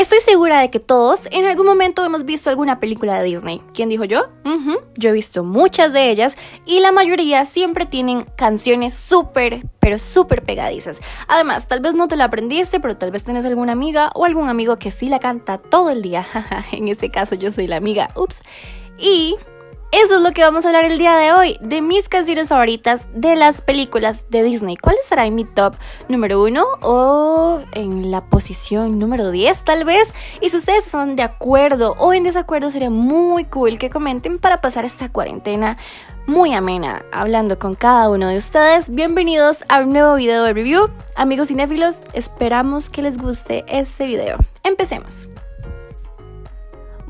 Estoy segura de que todos en algún momento hemos visto alguna película de Disney. ¿Quién dijo yo? Yo he visto muchas de ellas y la mayoría siempre tienen canciones súper, pero súper pegadizas. Además, tal vez no te la aprendiste, pero tal vez tienes alguna amiga o algún amigo que sí la canta todo el día. en este caso yo soy la amiga. Ups. Y eso es lo que vamos a hablar el día de hoy, de mis canciones favoritas de las películas de Disney. ¿Cuál estará en mi top número uno o en la posición número 10 tal vez? Y si ustedes están de acuerdo o en desacuerdo, sería muy cool que comenten para pasar esta cuarentena muy amena hablando con cada uno de ustedes. Bienvenidos a un nuevo video de review. Amigos cinéfilos, esperamos que les guste este video. Empecemos.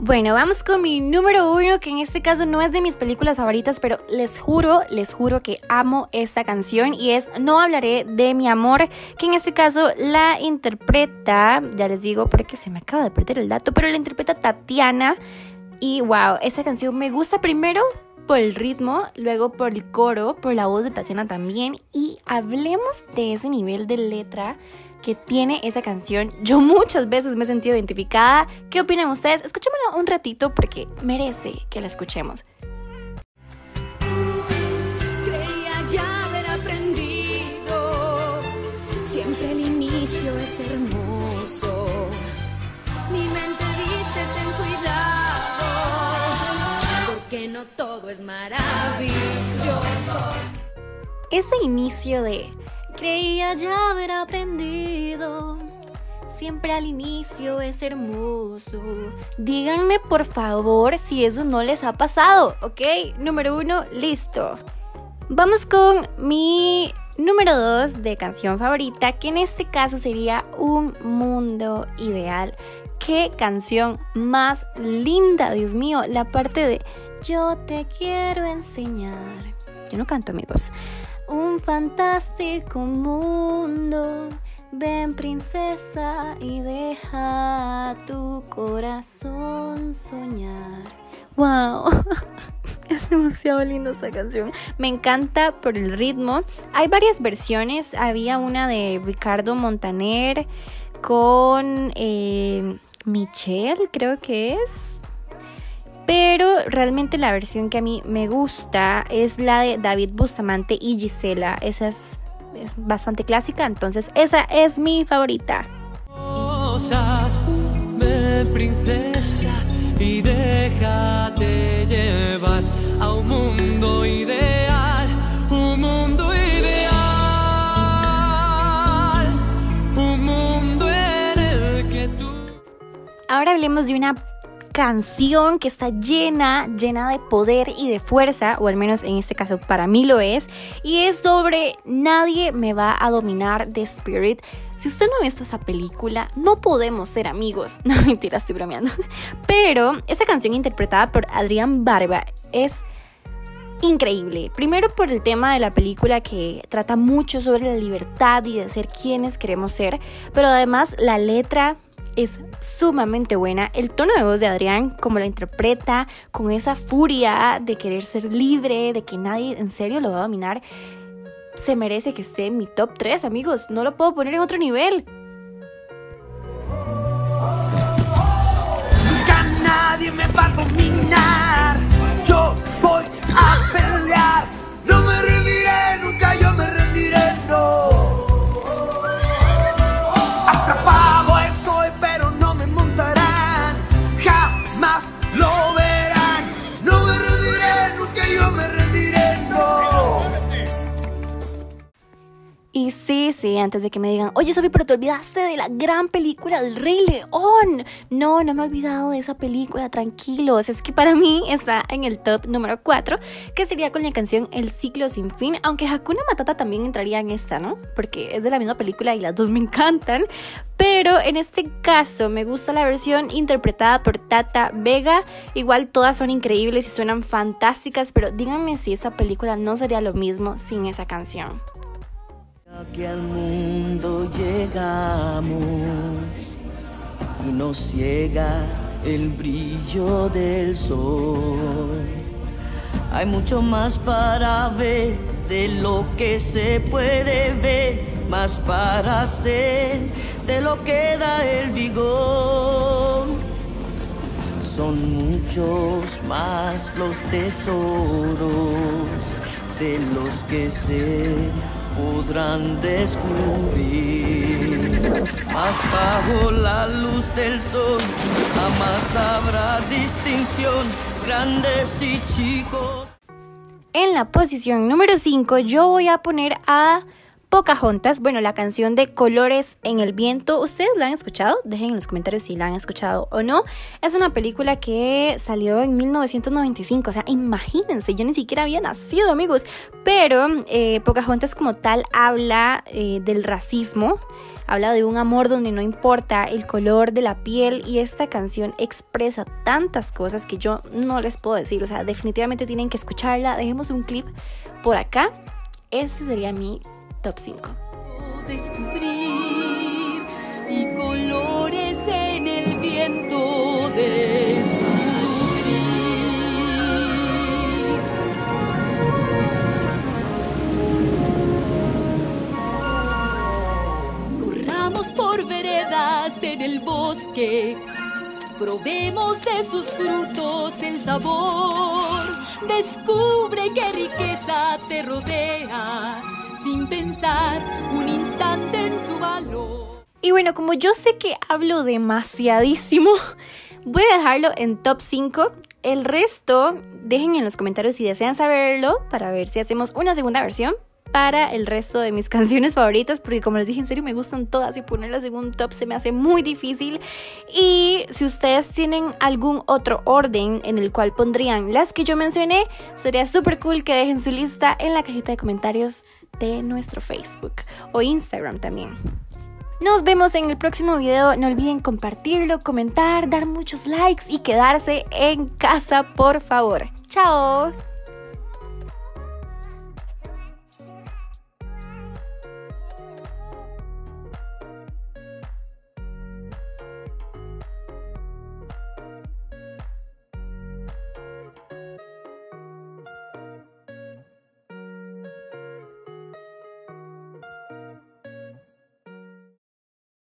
Bueno, vamos con mi número uno, que en este caso no es de mis películas favoritas, pero les juro, les juro que amo esta canción y es No hablaré de mi amor, que en este caso la interpreta, ya les digo porque se me acaba de perder el dato, pero la interpreta Tatiana y wow, esta canción me gusta primero por el ritmo, luego por el coro, por la voz de Tatiana también y hablemos de ese nivel de letra que tiene esa canción. Yo muchas veces me he sentido identificada. ¿Qué opinan ustedes? Escuchémosla un ratito porque merece que la escuchemos. Creía ya haber aprendido. Siempre el inicio es hermoso. Mi mente dice ten cuidado. Porque no todo es maravilloso. Ese inicio de Creía ya haber aprendido. Siempre al inicio es hermoso. Díganme por favor si eso no les ha pasado, ¿ok? Número uno, listo. Vamos con mi número dos de canción favorita, que en este caso sería Un Mundo Ideal. Qué canción más linda, Dios mío. La parte de Yo te quiero enseñar. Yo no canto, amigos un fantástico mundo. Ven princesa y deja tu corazón soñar. ¡Wow! Es demasiado linda esta canción. Me encanta por el ritmo. Hay varias versiones. Había una de Ricardo Montaner con eh, Michelle, creo que es. Pero realmente la versión que a mí me gusta es la de David Bustamante y Gisela. Esa es bastante clásica, entonces esa es mi favorita. princesa, y déjate llevar a un mundo ideal, un mundo ideal, un mundo en el que tú... Ahora hablemos de una canción que está llena, llena de poder y de fuerza, o al menos en este caso para mí lo es, y es sobre Nadie me va a dominar de Spirit. Si usted no ha visto esa película, no podemos ser amigos. No, mentira, estoy bromeando. Pero esa canción interpretada por Adrián Barba es increíble. Primero por el tema de la película que trata mucho sobre la libertad y de ser quienes queremos ser, pero además la letra es sumamente buena. El tono de voz de Adrián, como la interpreta, con esa furia de querer ser libre, de que nadie en serio lo va a dominar, se merece que esté en mi top 3, amigos. No lo puedo poner en otro nivel. Sí, antes de que me digan, oye Sofi, pero te olvidaste de la gran película del Rey León. No, no me he olvidado de esa película, tranquilos. Es que para mí está en el top número 4, que sería con la canción El ciclo sin fin, aunque Hakuna Matata también entraría en esta, ¿no? Porque es de la misma película y las dos me encantan. Pero en este caso me gusta la versión interpretada por Tata Vega. Igual todas son increíbles y suenan fantásticas, pero díganme si esa película no sería lo mismo sin esa canción que al mundo llegamos y nos ciega el brillo del sol. Hay mucho más para ver de lo que se puede ver, más para hacer de lo que da el vigor. son muchos más los tesoros de los que se podrán descubrir. Mas bajo la luz del sol jamás habrá distinción, grandes y chicos. En la posición número 5 yo voy a poner a Pocahontas, bueno, la canción de Colores en el Viento, ¿ustedes la han escuchado? Dejen en los comentarios si la han escuchado o no. Es una película que salió en 1995, o sea, imagínense, yo ni siquiera había nacido, amigos. Pero eh, Pocahontas como tal habla eh, del racismo, habla de un amor donde no importa el color de la piel y esta canción expresa tantas cosas que yo no les puedo decir, o sea, definitivamente tienen que escucharla. Dejemos un clip por acá. Este sería mi top 5. descubrir y colores en el viento descubrir. Corramos por veredas en el bosque, probemos de sus frutos el sabor. Descubre qué riqueza te rodea sin pensar un instante en su valor. Y bueno, como yo sé que hablo demasiadísimo, voy a dejarlo en top 5. El resto, dejen en los comentarios si desean saberlo para ver si hacemos una segunda versión para el resto de mis canciones favoritas, porque como les dije, en serio me gustan todas y ponerlas en un top se me hace muy difícil. Y si ustedes tienen algún otro orden en el cual pondrían las que yo mencioné, sería súper cool que dejen su lista en la cajita de comentarios de nuestro Facebook o Instagram también. Nos vemos en el próximo video. No olviden compartirlo, comentar, dar muchos likes y quedarse en casa, por favor. Chao.